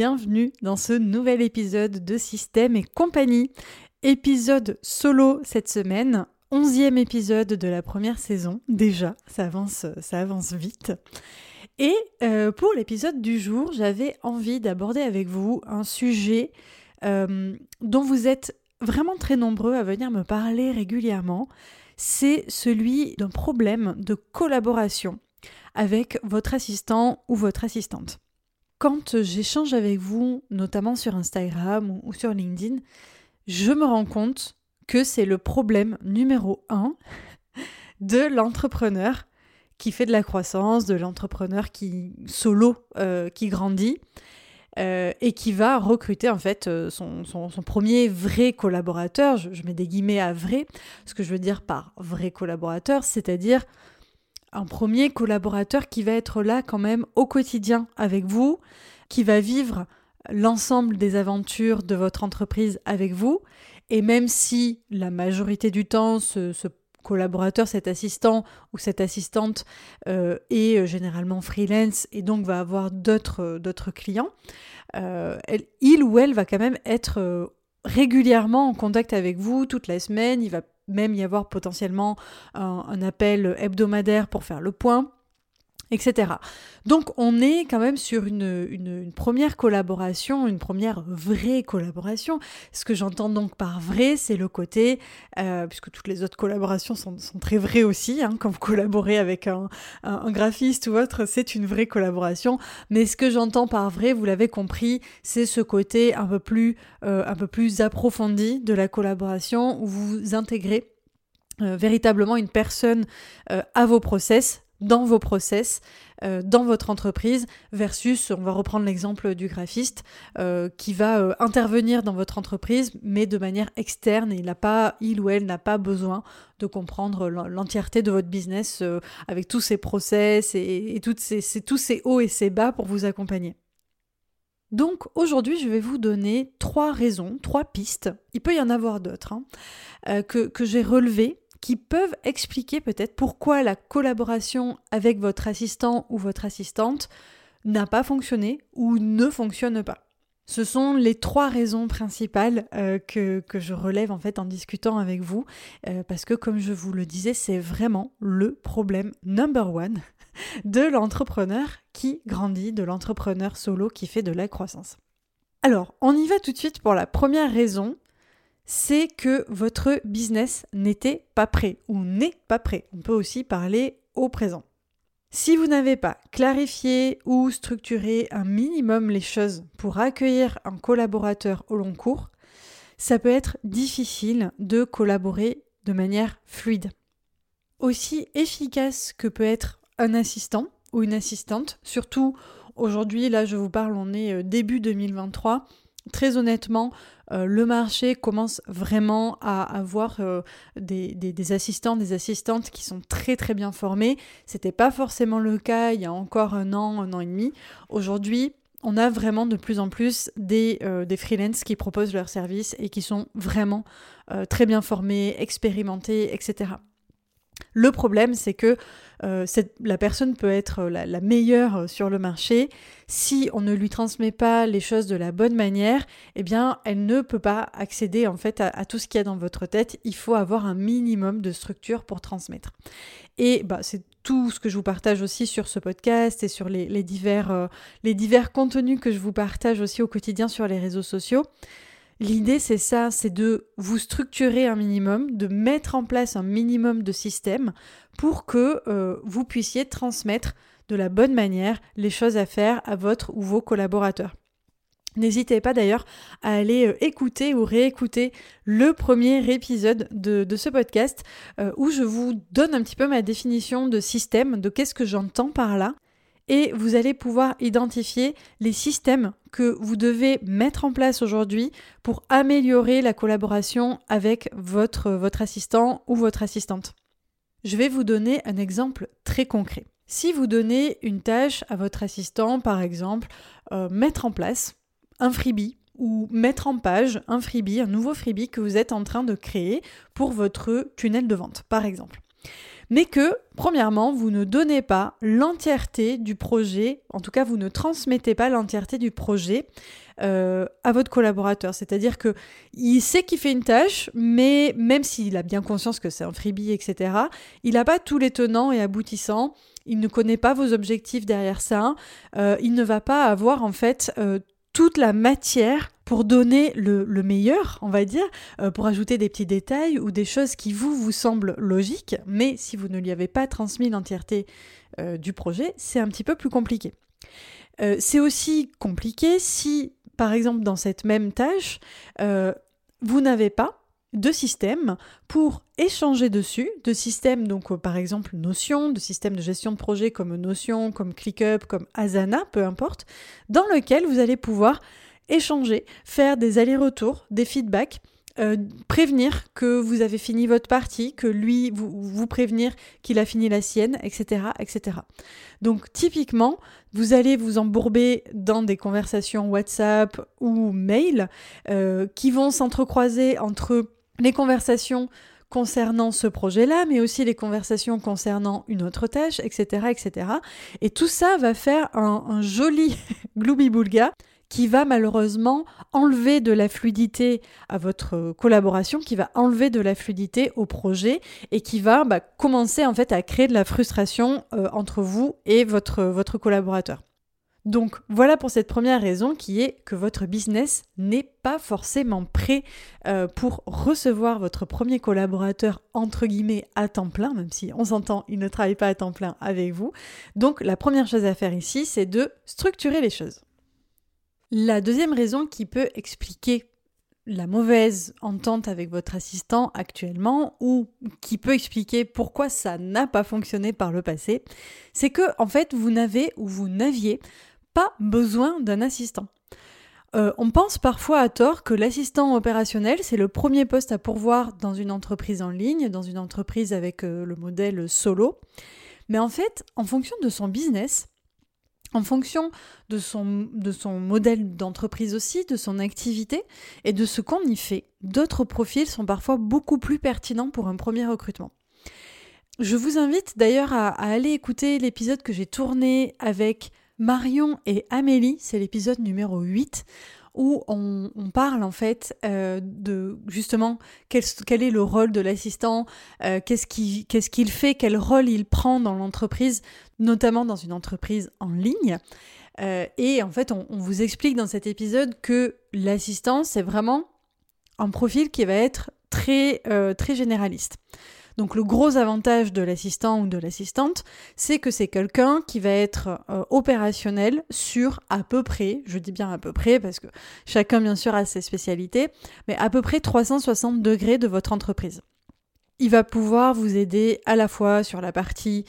Bienvenue dans ce nouvel épisode de Système et compagnie. Épisode solo cette semaine, onzième épisode de la première saison. Déjà, ça avance, ça avance vite. Et euh, pour l'épisode du jour, j'avais envie d'aborder avec vous un sujet euh, dont vous êtes vraiment très nombreux à venir me parler régulièrement. C'est celui d'un problème de collaboration avec votre assistant ou votre assistante. Quand j'échange avec vous, notamment sur Instagram ou sur LinkedIn, je me rends compte que c'est le problème numéro un de l'entrepreneur qui fait de la croissance, de l'entrepreneur qui solo, euh, qui grandit euh, et qui va recruter en fait euh, son, premier vrai collaborateur. Je, je, mets des guillemets à vrai. Ce que je veux dire par vrai collaborateur, c'est-à-dire un premier collaborateur qui va être là quand même au quotidien avec vous, qui va vivre l'ensemble des aventures de votre entreprise avec vous. Et même si la majorité du temps, ce, collaborateur, cet assistant ou cette assistante euh, est euh, généralement freelance et donc va avoir d'autres, euh, clients, il ou elle va quand même être régulièrement en contact avec vous toute la semaine. Même y avoir potentiellement un, appel hebdomadaire pour faire le point etc. Donc on est quand même sur une, première collaboration, une première vraie collaboration. Ce que j'entends donc par vrai, c'est le côté, euh, puisque toutes les autres collaborations sont, très vraies aussi, hein, quand vous collaborez avec un, graphiste ou autre, c'est une vraie collaboration. Mais ce que j'entends par vrai, vous l'avez compris, c'est ce côté un peu plus, euh, approfondi de la collaboration où vous intégrez euh, véritablement une personne à vos process, dans vos process, euh, dans votre entreprise, versus, on va reprendre l'exemple du graphiste, qui va intervenir dans votre entreprise, mais de manière externe, et il, pas, il ou elle n'a pas besoin de comprendre l'entièreté de votre business avec tous ces process et, toutes ces, tous ces hauts et ces bas pour vous accompagner. Donc aujourd'hui, je vais vous donner trois raisons, trois pistes, il peut y en avoir d'autres, hein, que, que j'ai relevées qui peuvent expliquer peut-être pourquoi la collaboration avec votre assistant ou votre assistante n'a pas fonctionné ou ne fonctionne pas. Ce sont les trois raisons principales euh, que, je relève en fait en discutant avec vous, euh, parce que comme je vous le disais, c'est vraiment le problème number one de l'entrepreneur qui grandit, de l'entrepreneur solo qui fait de la croissance. Alors, on y va tout de suite pour la première raison, c'est que votre business n'était pas prêt ou n'est pas prêt. On peut aussi parler au présent. Si vous n'avez pas clarifié ou structuré un minimum les choses pour accueillir un collaborateur au long cours, ça peut être difficile de collaborer de manière fluide. Aussi efficace que peut être un assistant ou une assistante, surtout aujourd'hui, là je vous parle, on est euh, début 2023, très honnêtement, euh, le marché commence vraiment à avoir euh, des, assistants, des assistantes qui sont très très bien formés. C'était pas forcément le cas il y a encore un an, un an et demi. Aujourd'hui, on a vraiment de plus en plus des, euh, des freelances qui proposent leurs services et qui sont vraiment très bien formés, expérimentés, etc. Le problème, c'est que euh, la personne peut être la, meilleure euh, sur le marché. Si on ne lui transmet pas les choses de la bonne manière, eh bien, elle ne peut pas accéder en fait à, tout ce qu'il y a dans votre tête. Il faut avoir un minimum de structure pour transmettre. Et bah, c'est tout ce que je vous partage aussi sur ce podcast et sur euh, les divers contenus que je vous partage aussi au quotidien sur les réseaux sociaux. L'idée, c'est ça, c'est de vous structurer un minimum, de mettre en place un minimum de système pour que euh, vous puissiez transmettre de la bonne manière les choses à faire à votre ou vos collaborateurs. N'hésitez pas d'ailleurs à aller euh, écouter ou réécouter le premier épisode de, ce podcast euh, où je vous donne un petit peu ma définition de système, de qu'est-ce que j'entends par là et vous allez pouvoir identifier les systèmes que vous devez mettre en place aujourd'hui pour améliorer la collaboration avec votre, votre assistant ou votre assistante. Je vais vous donner un exemple très concret. Si vous donnez une tâche à votre assistant, par exemple, euh, mettre en place un freebie ou mettre en page un freebie, un nouveau freebie que vous êtes en train de créer pour votre tunnel de vente, par exemple mais que, premièrement, vous ne donnez pas l'entièreté du projet, en tout cas, vous ne transmettez pas l'entièreté du projet euh, à votre collaborateur. C'est-à-dire que il sait qu'il fait une tâche, mais même s'il a bien conscience que c'est un freebie, etc., il n'a pas tous les tenants et aboutissants. Il ne connaît pas vos objectifs derrière ça. Euh, il ne va pas avoir en fait euh, toute la matière pour donner le, meilleur, on va dire, euh, pour ajouter des petits détails ou des choses qui vous vous semblent logiques, mais si vous ne lui avez pas transmis l'entièreté euh, du projet, c'est un petit peu plus compliqué. Euh, c'est aussi compliqué si, par exemple, dans cette même tâche, vous n'avez pas de système pour échanger dessus, de systèmes donc par exemple Notion, de systèmes de gestion de projet comme Notion, comme ClickUp, comme Asana, peu importe, dans lequel vous allez pouvoir échanger, faire des allers-retours, des feedbacks, euh, prévenir que vous avez fini votre partie, que lui vous, vous prévenir qu'il a fini la sienne, etc., etc. Donc typiquement, vous allez vous embourber dans des conversations WhatsApp ou mail euh, qui vont s'entrecroiser entre les conversations concernant ce projet-là, mais aussi les conversations concernant une autre tâche, etc., etc. Et tout ça va faire un, joli gloubi-boulga qui va malheureusement enlever de la fluidité à votre collaboration, qui va enlever de la fluidité au projet et qui va bah, commencer en fait à créer de la frustration euh, entre vous et votre, votre collaborateur. Donc voilà pour cette première raison qui est que votre business n'est pas forcément prêt euh, pour recevoir votre premier collaborateur entre guillemets à temps plein, même si on s'entend, il ne travaille pas à temps plein avec vous. Donc la première chose à faire ici, c'est de structurer les choses. La deuxième raison qui peut expliquer la mauvaise entente avec votre assistant actuellement ou qui peut expliquer pourquoi ça n'a pas fonctionné par le passé, c'est que en fait vous n'avez ou vous n'aviez pas besoin d'un assistant. Euh, on pense parfois à tort que l'assistant opérationnel, c'est le premier poste à pourvoir dans une entreprise en ligne, dans une entreprise avec euh, le modèle solo. Mais en fait, en fonction de son business, en fonction de son, de son modèle d'entreprise aussi, de son activité et de ce qu'on y fait, d'autres profils sont parfois beaucoup plus pertinents pour un premier recrutement. Je vous invite d'ailleurs à, à, aller écouter l'épisode que j'ai tourné avec Marion et Amélie, c'est l'épisode numéro 8 où on, parle en fait euh, de justement quel, est le rôle de l'assistant, euh, qu'est-ce qu'il fait, quel rôle il prend dans l'entreprise, notamment dans une entreprise en ligne. Euh, et en fait, on, on, vous explique dans cet épisode que l'assistant, c'est vraiment un profil qui va être très, très généraliste. Donc le gros avantage de l'assistant ou de l'assistante, c'est que c'est quelqu'un qui va être euh, opérationnel sur à peu près, je dis bien à peu près parce que chacun bien sûr a ses spécialités, mais à peu près 360 degrés de votre entreprise. Il va pouvoir vous aider à la fois sur la partie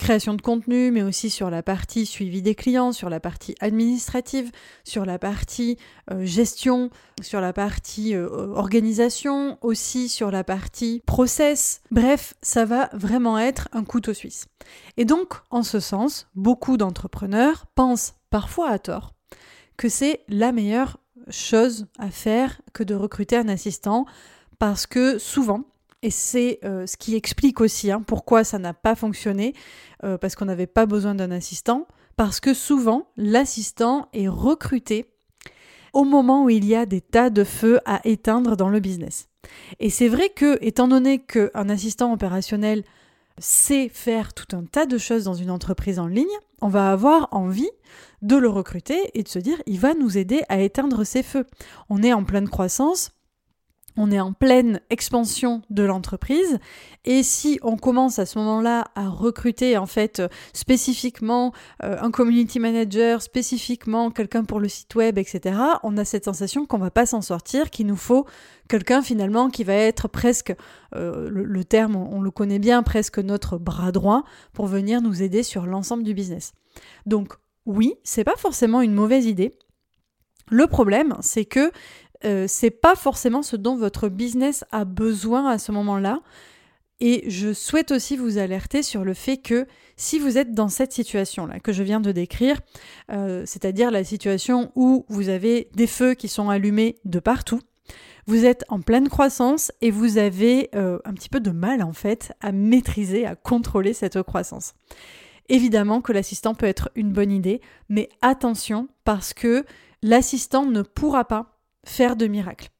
création de contenu, mais aussi sur la partie suivi des clients, sur la partie administrative, sur la partie euh, gestion, sur la partie euh, organisation, aussi sur la partie process. Bref, ça va vraiment être un couteau suisse. Et donc, en ce sens, beaucoup d'entrepreneurs pensent parfois à tort que c'est la meilleure chose à faire que de recruter un assistant parce que souvent, et c'est euh, ce qui explique aussi hein, pourquoi ça n'a pas fonctionné, euh, parce qu'on n'avait pas besoin d'un assistant, parce que souvent l'assistant est recruté au moment où il y a des tas de feux à éteindre dans le business. Et c'est vrai que, étant donné qu'un assistant opérationnel sait faire tout un tas de choses dans une entreprise en ligne, on va avoir envie de le recruter et de se dire il va nous aider à éteindre ces feux. On est en pleine croissance, on est en pleine expansion de l'entreprise et si on commence à ce moment-là à recruter en fait spécifiquement euh, un community manager, spécifiquement quelqu'un pour le site web, etc., on a cette sensation qu'on va pas s'en sortir, qu'il nous faut quelqu'un finalement qui va être presque, euh, le, terme on, le connaît bien, presque notre bras droit pour venir nous aider sur l'ensemble du business. Donc oui, c'est pas forcément une mauvaise idée. Le problème, c'est que euh, c'est pas forcément ce dont votre business a besoin à ce moment-là. Et je souhaite aussi vous alerter sur le fait que si vous êtes dans cette situation-là que je viens de décrire, euh, c'est-à-dire la situation où vous avez des feux qui sont allumés de partout, vous êtes en pleine croissance et vous avez euh, un petit peu de mal en fait à maîtriser, à contrôler cette croissance. Évidemment que l'assistant peut être une bonne idée, mais attention parce que l'assistant ne pourra pas faire de miracle.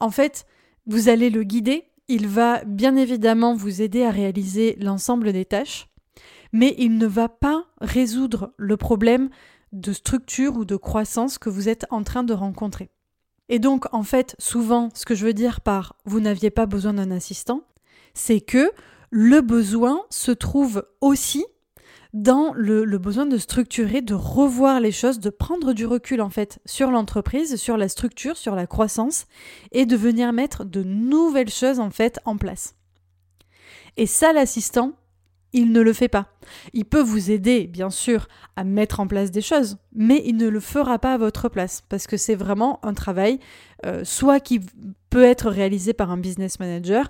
En fait, vous allez le guider, il va bien évidemment vous aider à réaliser l'ensemble des tâches, mais il ne va pas résoudre le problème de structure ou de croissance que vous êtes en train de rencontrer. Et donc, en fait, souvent, ce que je veux dire par vous n'aviez pas besoin d'un assistant, c'est que le besoin se trouve aussi dans le, besoin de structurer, de revoir les choses, de prendre du recul en fait sur l'entreprise, sur la structure, sur la croissance et de venir mettre de nouvelles choses en fait en place. Et ça, l'assistant, il ne le fait pas. Il peut vous aider, bien sûr, à mettre en place des choses, mais il ne le fera pas à votre place, parce que c'est vraiment un travail, euh, soit qui peut être réalisé par un business manager,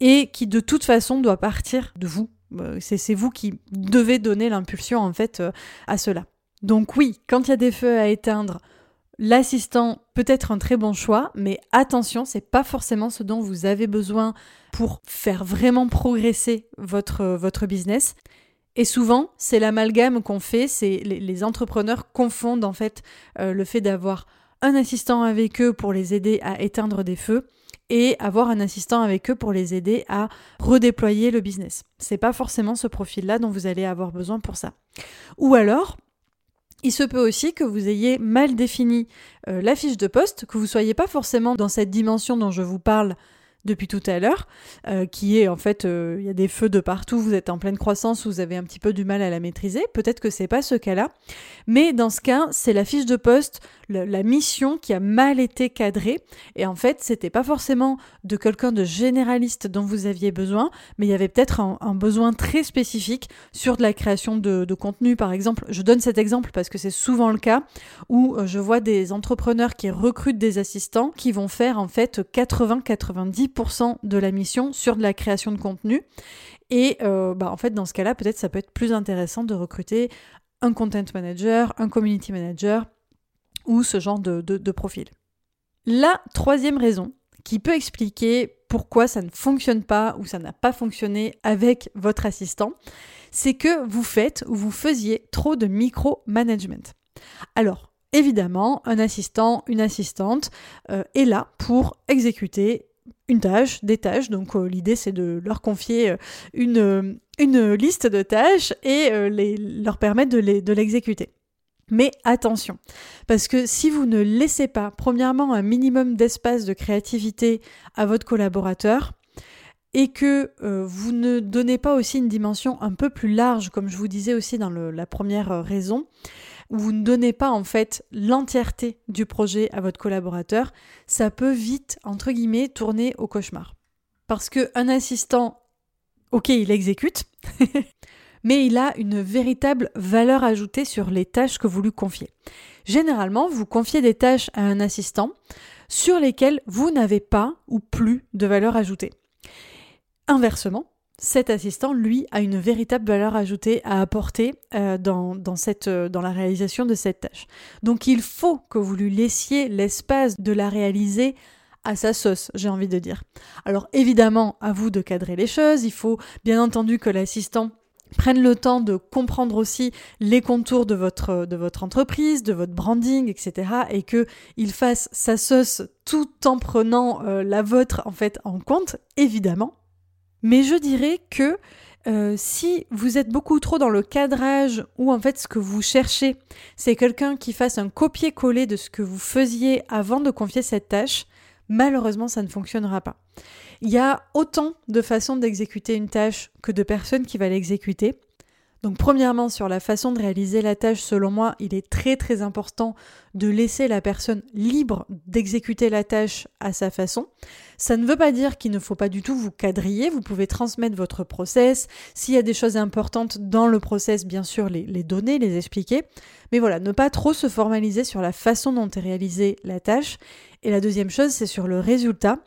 et qui de toute façon doit partir de vous, c'est vous qui devez donner l'impulsion en fait euh, à cela. Donc oui, quand il y a des feux à éteindre, l'assistant peut être un très bon choix, mais attention, c'est pas forcément ce dont vous avez besoin pour faire vraiment progresser votre, votre business. Et souvent, c'est l'amalgame qu'on fait, c'est les, entrepreneurs confondent en fait euh, le fait d'avoir un assistant avec eux pour les aider à éteindre des feux et avoir un assistant avec eux pour les aider à redéployer le business. C'est pas forcément ce profil-là dont vous allez avoir besoin pour ça. Ou alors, il se peut aussi que vous ayez mal défini euh, la fiche de poste, que vous soyez pas forcément dans cette dimension dont je vous parle depuis tout à l'heure, euh, qui est en fait, euh, il y a des feux de partout, vous êtes en pleine croissance, vous avez un petit peu du mal à la maîtriser. Peut-être que c'est pas ce cas-là, mais dans ce cas, c'est la fiche de poste, la, mission qui a mal été cadrée, et en fait, c'était pas forcément de quelqu'un de généraliste dont vous aviez besoin, mais il y avait peut-être un, besoin très spécifique sur de la création de, contenu, par exemple. Je donne cet exemple parce que c'est souvent le cas où euh, je vois des entrepreneurs qui recrutent des assistants qui vont faire en fait 80-90 de la mission sur de la création de contenu. Et euh, bah, en fait, dans ce cas-là, peut-être ça peut être plus intéressant de recruter un content manager, un community manager ou ce genre de, de profil. La troisième raison qui peut expliquer pourquoi ça ne fonctionne pas ou ça n'a pas fonctionné avec votre assistant, c'est que vous faites ou vous faisiez trop de micro-management. Alors, évidemment, un assistant, une assistante euh, est là pour exécuter une tâche, des tâches. Donc euh, l'idée c'est de leur confier euh, une, euh, une liste de tâches et leur permettre de l'exécuter. Mais attention, parce que si vous ne laissez pas, premièrement, un minimum d'espace de créativité à votre collaborateur, et que vous ne donnez pas aussi une dimension un peu plus large, comme je vous disais aussi dans la première raison, où vous ne donnez pas en fait l'entièreté du projet à votre collaborateur, ça peut vite, entre guillemets, tourner au cauchemar. Parce qu'un assistant, ok, il exécute, mais il a une véritable valeur ajoutée sur les tâches que vous lui confiez. Généralement, vous confiez des tâches à un assistant sur lesquelles vous n'avez pas ou plus de valeur ajoutée. Inversement, cet assistant, lui, a une véritable valeur ajoutée à apporter euh, dans, cette, euh, dans la réalisation de cette tâche. Donc il faut que vous lui laissiez l'espace de la réaliser à sa sauce, j'ai envie de dire. Alors évidemment, à vous de cadrer les choses, il faut bien entendu que l'assistant prenne le temps de comprendre aussi les contours de votre, de votre entreprise, de votre branding, etc. et que il fasse sa sauce tout en prenant euh, la vôtre en fait en compte, évidemment. Mais je dirais que euh, si vous êtes beaucoup trop dans le cadrage ou en fait ce que vous cherchez, c'est quelqu'un qui fasse un copier-coller de ce que vous faisiez avant de confier cette tâche, malheureusement, ça ne fonctionnera pas. Il y a autant de façons d'exécuter une tâche que de personnes qui va l'exécuter. Donc premièrement, sur la façon de réaliser la tâche, selon moi, il est très très important de laisser la personne libre d'exécuter la tâche à sa façon. Ça ne veut pas dire qu'il ne faut pas du tout vous quadriller, vous pouvez transmettre votre process. S'il y a des choses importantes dans le process, bien sûr, les, donner, les expliquer. Mais voilà, ne pas trop se formaliser sur la façon dont est réalisée la tâche. Et la deuxième chose, c'est sur le résultat.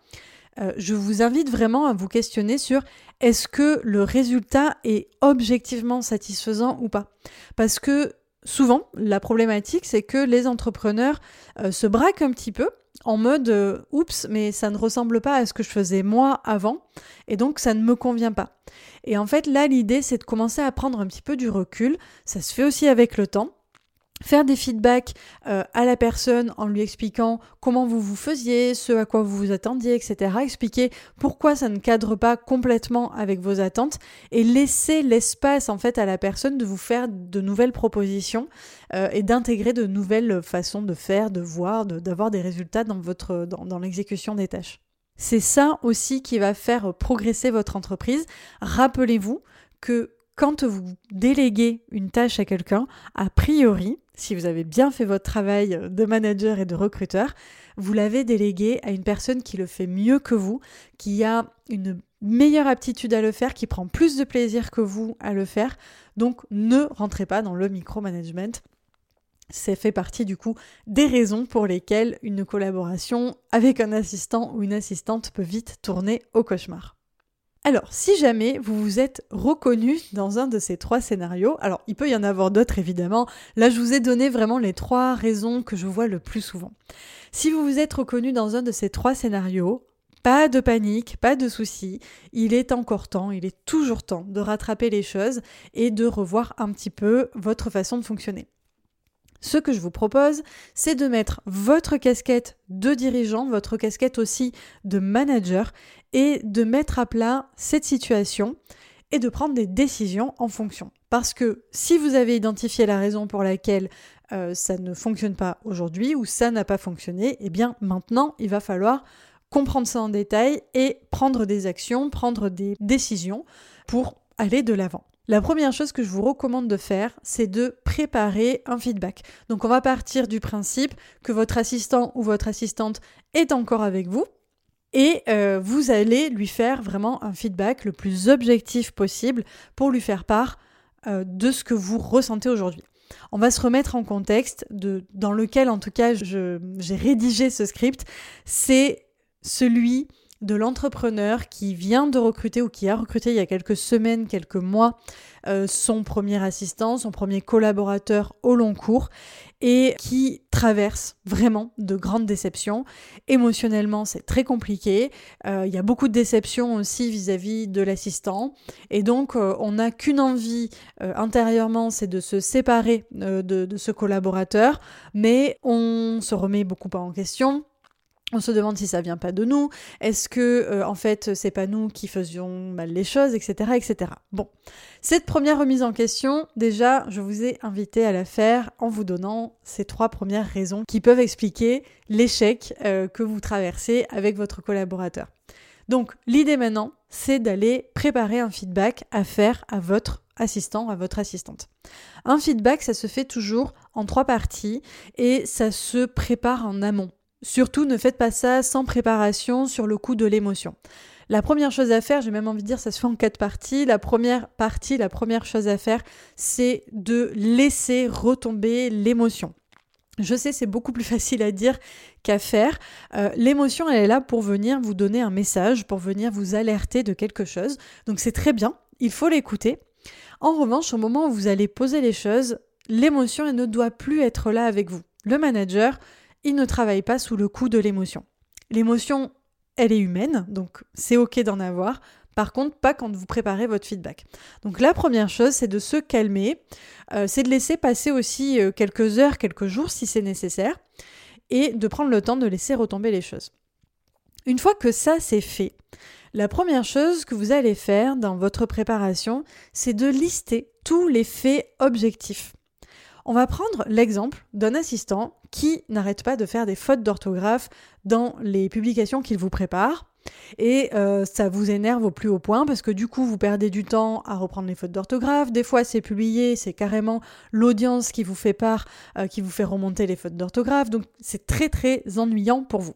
Euh, je vous invite vraiment à vous questionner sur est-ce que le résultat est objectivement satisfaisant ou pas? Parce que souvent, la problématique, c'est que les entrepreneurs euh, se braquent un petit peu en mode euh, oups, mais ça ne ressemble pas à ce que je faisais moi avant, et donc ça ne me convient pas. Et en fait, là, l'idée, c'est de commencer à prendre un petit peu du recul. Ça se fait aussi avec le temps faire des feedbacks euh, à la personne en lui expliquant comment vous vous faisiez, ce à quoi vous vous attendiez, etc. Expliquer pourquoi ça ne cadre pas complètement avec vos attentes et laisser l'espace en fait à la personne de vous faire de nouvelles propositions euh, et d'intégrer de nouvelles façons de faire, de voir, d'avoir des résultats dans votre dans, dans l'exécution des tâches. C'est ça aussi qui va faire progresser votre entreprise. Rappelez-vous que quand vous déléguez une tâche à quelqu'un, a priori, si vous avez bien fait votre travail de manager et de recruteur, vous l'avez délégué à une personne qui le fait mieux que vous, qui a une meilleure aptitude à le faire, qui prend plus de plaisir que vous à le faire. Donc ne rentrez pas dans le micromanagement. Ça fait partie du coup des raisons pour lesquelles une collaboration avec un assistant ou une assistante peut vite tourner au cauchemar. Alors, si jamais vous vous êtes reconnu dans un de ces trois scénarios, alors il peut y en avoir d'autres évidemment, là je vous ai donné vraiment les trois raisons que je vois le plus souvent. Si vous vous êtes reconnu dans un de ces trois scénarios, pas de panique, pas de souci, il est encore temps, il est toujours temps de rattraper les choses et de revoir un petit peu votre façon de fonctionner. Ce que je vous propose, c'est de mettre votre casquette de dirigeant, votre casquette aussi de manager, et de mettre à plat cette situation et de prendre des décisions en fonction. Parce que si vous avez identifié la raison pour laquelle euh, ça ne fonctionne pas aujourd'hui ou ça n'a pas fonctionné, eh bien maintenant il va falloir comprendre ça en détail et prendre des actions, prendre des décisions pour aller de l'avant. La première chose que je vous recommande de faire, c'est de préparer un feedback. Donc on va partir du principe que votre assistant ou votre assistante est encore avec vous et euh, vous allez lui faire vraiment un feedback le plus objectif possible pour lui faire part euh, de ce que vous ressentez aujourd'hui. On va se remettre en contexte de, dans lequel en tout cas j'ai rédigé ce script. C'est celui de l'entrepreneur qui vient de recruter ou qui a recruté il y a quelques semaines, quelques mois, euh, son premier assistant, son premier collaborateur au long cours et qui traverse vraiment de grandes déceptions. Émotionnellement, c'est très compliqué. Euh, il y a beaucoup de déceptions aussi vis-à-vis de l'assistant. Et donc, euh, on n'a qu'une envie intérieurement, c'est de se séparer de, de ce collaborateur, mais on se remet beaucoup en question on se demande si ça vient pas de nous. Est-ce que euh, en fait c'est pas nous qui faisions mal les choses, etc., etc. Bon, cette première remise en question, déjà, je vous ai invité à la faire en vous donnant ces trois premières raisons qui peuvent expliquer l'échec euh, que vous traversez avec votre collaborateur. Donc, l'idée maintenant, c'est d'aller préparer un feedback à faire à votre assistant, à votre assistante. Un feedback, ça se fait toujours en trois parties et ça se prépare en amont. Surtout, ne faites pas ça sans préparation sur le coup de l'émotion. La première chose à faire, j'ai même envie de dire, ça se fait en quatre parties. La première partie, la première chose à faire, c'est de laisser retomber l'émotion. Je sais, c'est beaucoup plus facile à dire qu'à faire. Euh, l'émotion, elle est là pour venir vous donner un message, pour venir vous alerter de quelque chose. Donc c'est très bien, il faut l'écouter. En revanche, au moment où vous allez poser les choses, l'émotion, elle ne doit plus être là avec vous. Le manager, il ne travaille pas sous le coup de l'émotion. L'émotion, elle est humaine, donc c'est ok d'en avoir. Par contre, pas quand vous préparez votre feedback. Donc la première chose, c'est de se calmer, euh, c'est de laisser passer aussi euh, quelques heures, quelques jours si c'est nécessaire, et de prendre le temps de laisser retomber les choses. Une fois que ça c'est fait, la première chose que vous allez faire dans votre préparation, c'est de lister tous les faits objectifs. On va prendre l'exemple d'un assistant qui n'arrête pas de faire des fautes d'orthographe dans les publications qu'il vous prépare. Et euh, ça vous énerve au plus haut point parce que du coup vous perdez du temps à reprendre les fautes d'orthographe. Des fois c'est publié, c'est carrément l'audience qui vous fait part, euh, qui vous fait remonter les fautes d'orthographe. Donc c'est très très ennuyant pour vous.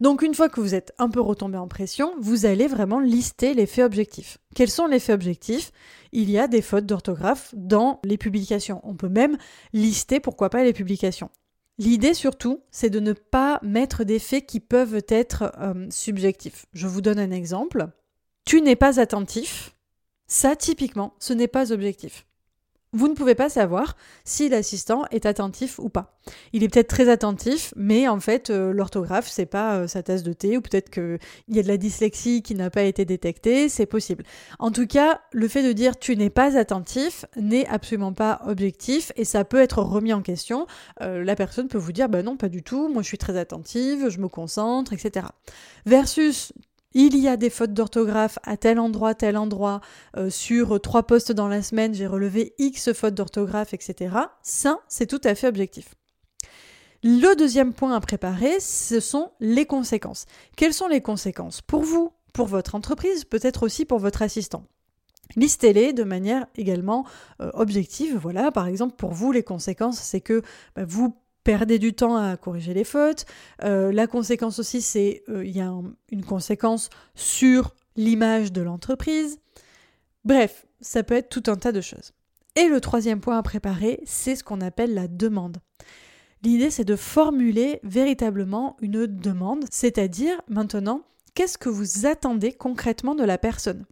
Donc une fois que vous êtes un peu retombé en pression, vous allez vraiment lister les faits objectifs. Quels sont les faits objectifs? Il y a des fautes d'orthographe dans les publications. On peut même lister pourquoi pas les publications. L'idée surtout, c'est de ne pas mettre des faits qui peuvent être euh, subjectifs. Je vous donne un exemple. Tu n'es pas attentif. Ça, typiquement, ce n'est pas objectif. Vous ne pouvez pas savoir si l'assistant est attentif ou pas. Il est peut-être très attentif, mais en fait, euh, l'orthographe, c'est pas euh, sa tasse de thé, ou peut-être qu'il y a de la dyslexie qui n'a pas été détectée, c'est possible. En tout cas, le fait de dire tu n'es pas attentif n'est absolument pas objectif, et ça peut être remis en question. Euh, la personne peut vous dire bah non, pas du tout, moi je suis très attentive, je me concentre, etc. Versus il y a des fautes d'orthographe à tel endroit, tel endroit, euh, sur trois postes dans la semaine, j'ai relevé X fautes d'orthographe, etc. Ça, c'est tout à fait objectif. Le deuxième point à préparer, ce sont les conséquences. Quelles sont les conséquences? Pour vous, pour votre entreprise, peut-être aussi pour votre assistant Listez-les de manière également euh, objective. Voilà, par exemple, pour vous, les conséquences, c'est que bah, vous perdez du temps à corriger les fautes. Euh, la conséquence aussi, c'est euh, y a une conséquence sur l'image de l'entreprise. Bref, ça peut être tout un tas de choses. Et le troisième point à préparer, c'est ce qu'on appelle la demande. L'idée, c'est de formuler véritablement une demande, c'est-à-dire maintenant, qu'est-ce que vous attendez concrètement de la personne?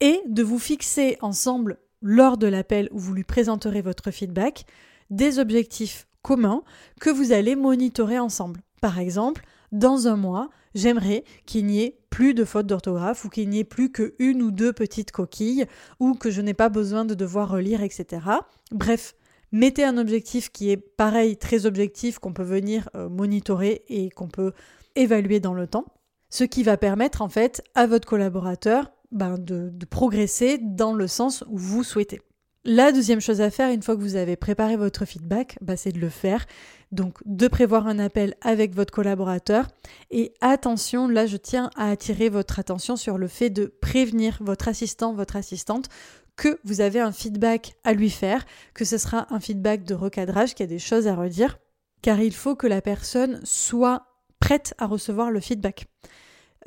Et de vous fixer ensemble, lors de l'appel où vous lui présenterez votre feedback, des objectifs commun que vous allez monitorer ensemble. Par exemple, dans un mois, j'aimerais qu'il n'y ait plus de fautes d'orthographe ou qu'il n'y ait plus qu'une ou deux petites coquilles ou que je n'ai pas besoin de devoir relire, etc. Bref, mettez un objectif qui est pareil, très objectif, qu'on peut venir euh, monitorer et qu'on peut évaluer dans le temps. Ce qui va permettre en fait à votre collaborateur ben, de progresser dans le sens où vous souhaitez. La deuxième chose à faire, une fois que vous avez préparé votre feedback, bah, c'est de le faire. Donc de prévoir un appel avec votre collaborateur. Et attention, là je tiens à attirer votre attention sur le fait de prévenir votre assistant, votre assistante que vous avez un feedback à lui faire, que ce sera un feedback de recadrage, qu'il y a des choses à redire, car il faut que la personne soit prête à recevoir le feedback.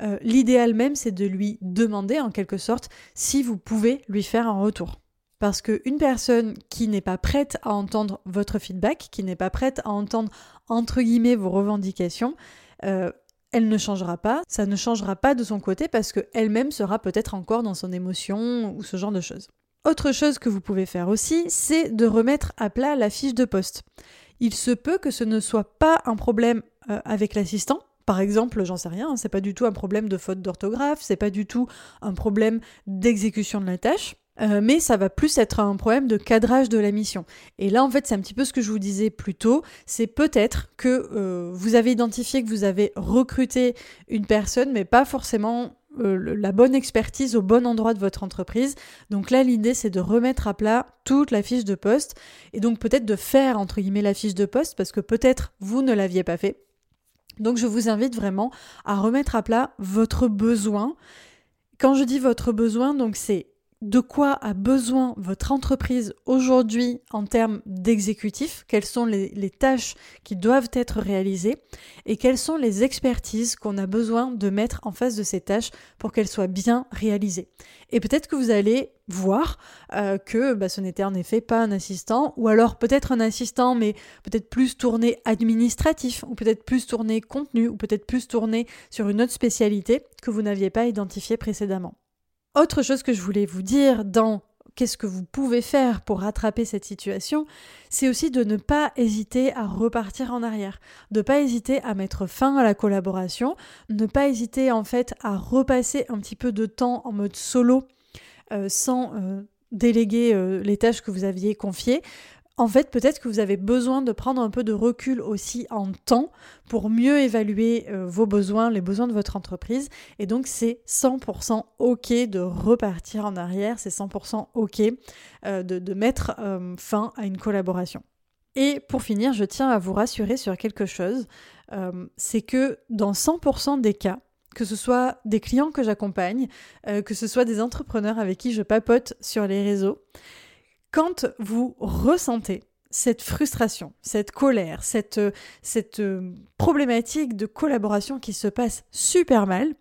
Euh, l'idéal même, c'est de lui demander en quelque sorte si vous pouvez lui faire un retour. Parce qu'une personne qui n'est pas prête à entendre votre feedback, qui n'est pas prête à entendre entre guillemets vos revendications, euh, elle ne changera pas, ça ne changera pas de son côté parce qu'elle-même sera peut-être encore dans son émotion ou ce genre de choses. Autre chose que vous pouvez faire aussi, c'est de remettre à plat la fiche de poste. Il se peut que ce ne soit pas un problème euh, avec l'assistant, par exemple, j'en sais rien, c'est pas du tout un problème de faute d'orthographe, c'est pas du tout un problème d'exécution de la tâche. Euh, mais ça va plus être un problème de cadrage de la mission. Et là, en fait, c'est un petit peu ce que je vous disais plus tôt. C'est peut-être que euh, vous avez identifié que vous avez recruté une personne, mais pas forcément euh, la bonne expertise au bon endroit de votre entreprise. Donc là, l'idée, c'est de remettre à plat toute la fiche de poste et donc peut-être de faire, entre guillemets, la fiche de poste parce que peut-être vous ne l'aviez pas fait. Donc je vous invite vraiment à remettre à plat votre besoin. Quand je dis votre besoin, donc c'est de quoi a besoin votre entreprise aujourd'hui en termes d'exécutif, quelles sont les, tâches qui doivent être réalisées et quelles sont les expertises qu'on a besoin de mettre en face de ces tâches pour qu'elles soient bien réalisées. Et peut-être que vous allez voir euh, que bah, ce n'était en effet pas un assistant, ou alors peut-être un assistant, mais peut-être plus tourné administratif, ou peut-être plus tourné contenu, ou peut-être plus tourné sur une autre spécialité que vous n'aviez pas identifiée précédemment. Autre chose que je voulais vous dire dans qu'est-ce que vous pouvez faire pour rattraper cette situation, c'est aussi de ne pas hésiter à repartir en arrière, de ne pas hésiter à mettre fin à la collaboration, ne pas hésiter en fait à repasser un petit peu de temps en mode solo euh, sans euh, déléguer euh, les tâches que vous aviez confiées. En fait, peut-être que vous avez besoin de prendre un peu de recul aussi en temps pour mieux évaluer euh, vos besoins, les besoins de votre entreprise. Et donc, c'est 100% OK de repartir en arrière, c'est 100% OK euh, de, mettre euh, fin à une collaboration. Et pour finir, je tiens à vous rassurer sur quelque chose, c'est que dans 100% des cas, que ce soit des clients que j'accompagne, que ce soit des entrepreneurs avec qui je papote sur les réseaux, quand vous ressentez cette frustration, cette colère, cette, cette euh, problématique de collaboration qui se passe super mal,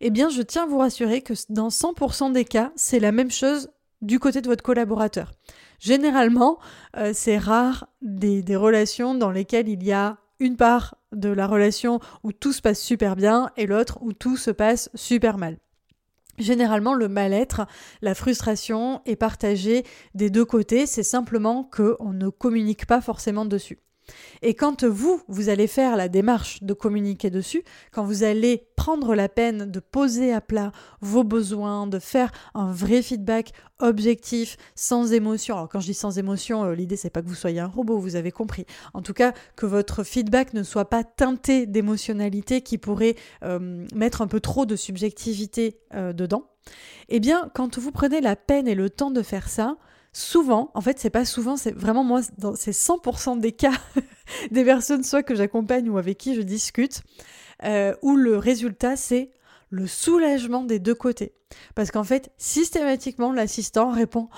eh bien je tiens à vous rassurer que dans 100% des cas, c'est la même chose du côté de votre collaborateur. Généralement, euh, c'est rare des relations dans lesquelles il y a une part de la relation où tout se passe super bien et l'autre où tout se passe super mal. Généralement, le mal-être, la frustration est partagée des deux côtés, c'est simplement qu'on ne communique pas forcément dessus. Et quand vous, vous allez faire la démarche de communiquer dessus, quand vous allez prendre la peine de poser à plat vos besoins, de faire un vrai feedback objectif, sans émotion. Alors quand je dis sans émotion, euh, l'idée c'est pas que vous soyez un robot, vous avez compris. En tout cas, que votre feedback ne soit pas teinté d'émotionnalité qui pourrait euh, mettre un peu trop de subjectivité euh, dedans. Eh bien, quand vous prenez la peine et le temps de faire ça, souvent, en fait, c'est pas souvent, c'est vraiment moi, c'est 100% des cas des personnes soit que j'accompagne ou avec qui je discute, euh, où le résultat c'est le soulagement des deux côtés. Parce qu'en fait, systématiquement, l'assistant répond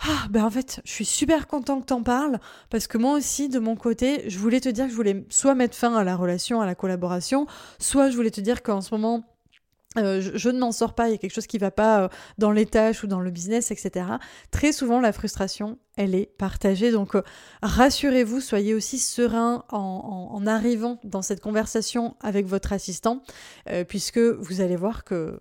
Ah, ben en fait, je suis super content que t'en parles, parce que moi aussi, de mon côté, je voulais te dire que je voulais soit mettre fin à la relation, à la collaboration, soit je voulais te dire qu'en ce moment, euh, je, ne m'en sors pas, il y a quelque chose qui ne va pas euh, dans les tâches ou dans le business, etc. Très souvent, la frustration, elle est partagée. Donc, euh, rassurez-vous, soyez aussi serein en, arrivant dans cette conversation avec votre assistant, puisque vous allez voir que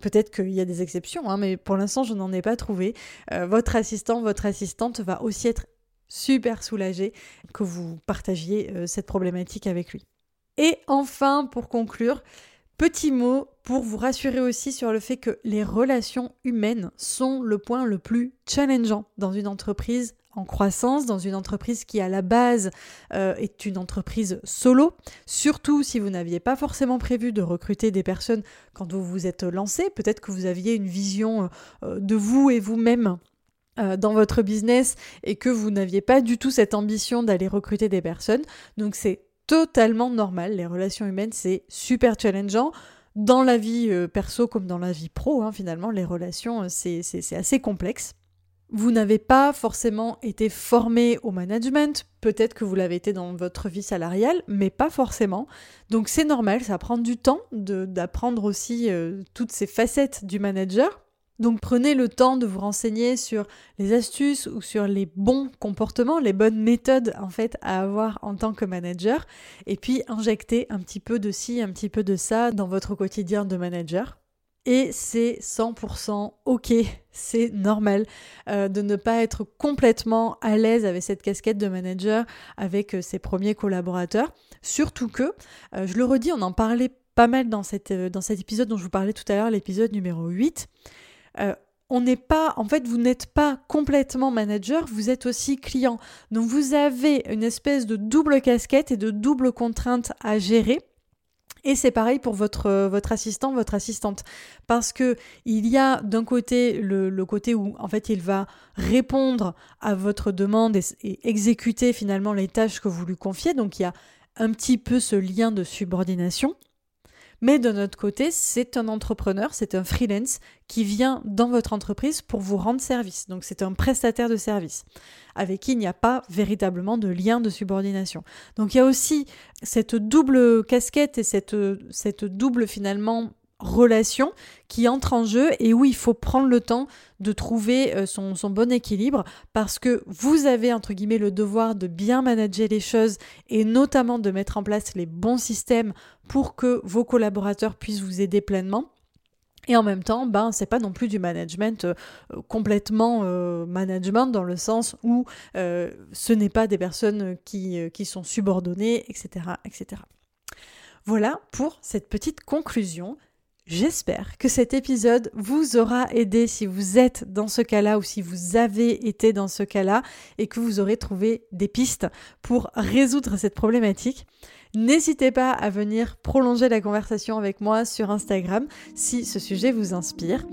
Peut-être qu'il y a des exceptions, hein, mais pour l'instant, je n'en ai pas trouvé. votre assistant, votre assistante va aussi être super soulagé que vous partagiez cette problématique avec lui. Et enfin, pour conclure, Petit mot pour vous rassurer aussi sur le fait que les relations humaines sont le point le plus challengeant dans une entreprise en croissance, dans une entreprise qui à la base euh, est une entreprise solo, surtout si vous n'aviez pas forcément prévu de recruter des personnes quand vous vous êtes lancé, peut-être que vous aviez une vision euh, de vous et vous-même euh, dans votre business et que vous n'aviez pas du tout cette ambition d'aller recruter des personnes. Donc c'est totalement normal. Les relations humaines, c'est super challengeant. Dans la vie euh, perso comme dans la vie pro, hein, finalement, les relations, euh, c'est assez complexe. Vous n'avez pas forcément été formé au management, peut-être que vous l'avez été dans votre vie salariale, mais pas forcément. Donc c'est normal, ça prend du temps d'apprendre aussi euh, toutes ces facettes du manager. Donc prenez le temps de vous renseigner sur les astuces ou sur les bons comportements, les bonnes méthodes en fait à avoir en tant que manager et puis injectez un petit peu de ci, un petit peu de ça dans votre quotidien de manager. Et c'est 100% ok, c'est normal euh, de ne pas être complètement à l'aise avec cette casquette de manager avec euh, ses premiers collaborateurs. Surtout que, euh, je le redis, on en parlait pas mal dans, dans cet épisode dont je vous parlais tout à l'heure, l'épisode numéro 8. Euh, on n'est pas, en fait, vous n'êtes pas complètement manager, vous êtes aussi client. Donc vous avez une espèce de double casquette et de double contrainte à gérer. Et c'est pareil pour votre, votre assistant, votre assistante. Parce que il y a d'un côté le, côté où en fait il va répondre à votre demande et, exécuter finalement les tâches que vous lui confiez. Donc il y a un petit peu ce lien de subordination. Mais de notre côté, c'est un entrepreneur, c'est un freelance qui vient dans votre entreprise pour vous rendre service. Donc c'est un prestataire de service avec qui il n'y a pas véritablement de lien de subordination. Donc il y a aussi cette double casquette et cette, cette double finalement relation qui entre en jeu et où il faut prendre le temps de trouver euh, son, bon équilibre parce que vous avez entre guillemets le devoir de bien manager les choses et notamment de mettre en place les bons systèmes pour que vos collaborateurs puissent vous aider pleinement. Et en même temps, ben, c'est pas non plus du management euh, complètement euh, management dans le sens où ce n'est pas des personnes qui, qui sont subordonnées, etc., etc. Voilà pour cette petite conclusion. J'espère que cet épisode vous aura aidé si vous êtes dans ce cas-là ou si vous avez été dans ce cas-là et que vous aurez trouvé des pistes pour résoudre cette problématique. N'hésitez pas à venir prolonger la conversation avec moi sur Instagram si ce sujet vous inspire.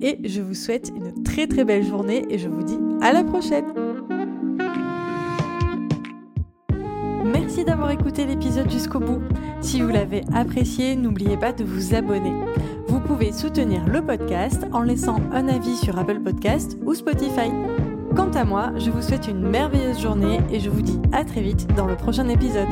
Et je vous souhaite une très très belle journée et je vous dis à la prochaine. Merci d'avoir écouté l'épisode jusqu'au bout. Si vous l'avez apprécié, n'oubliez pas de vous abonner. Vous pouvez soutenir le podcast en laissant un avis sur Apple Podcast ou Spotify. Quant à moi, je vous souhaite une merveilleuse journée et je vous dis à très vite dans le prochain épisode.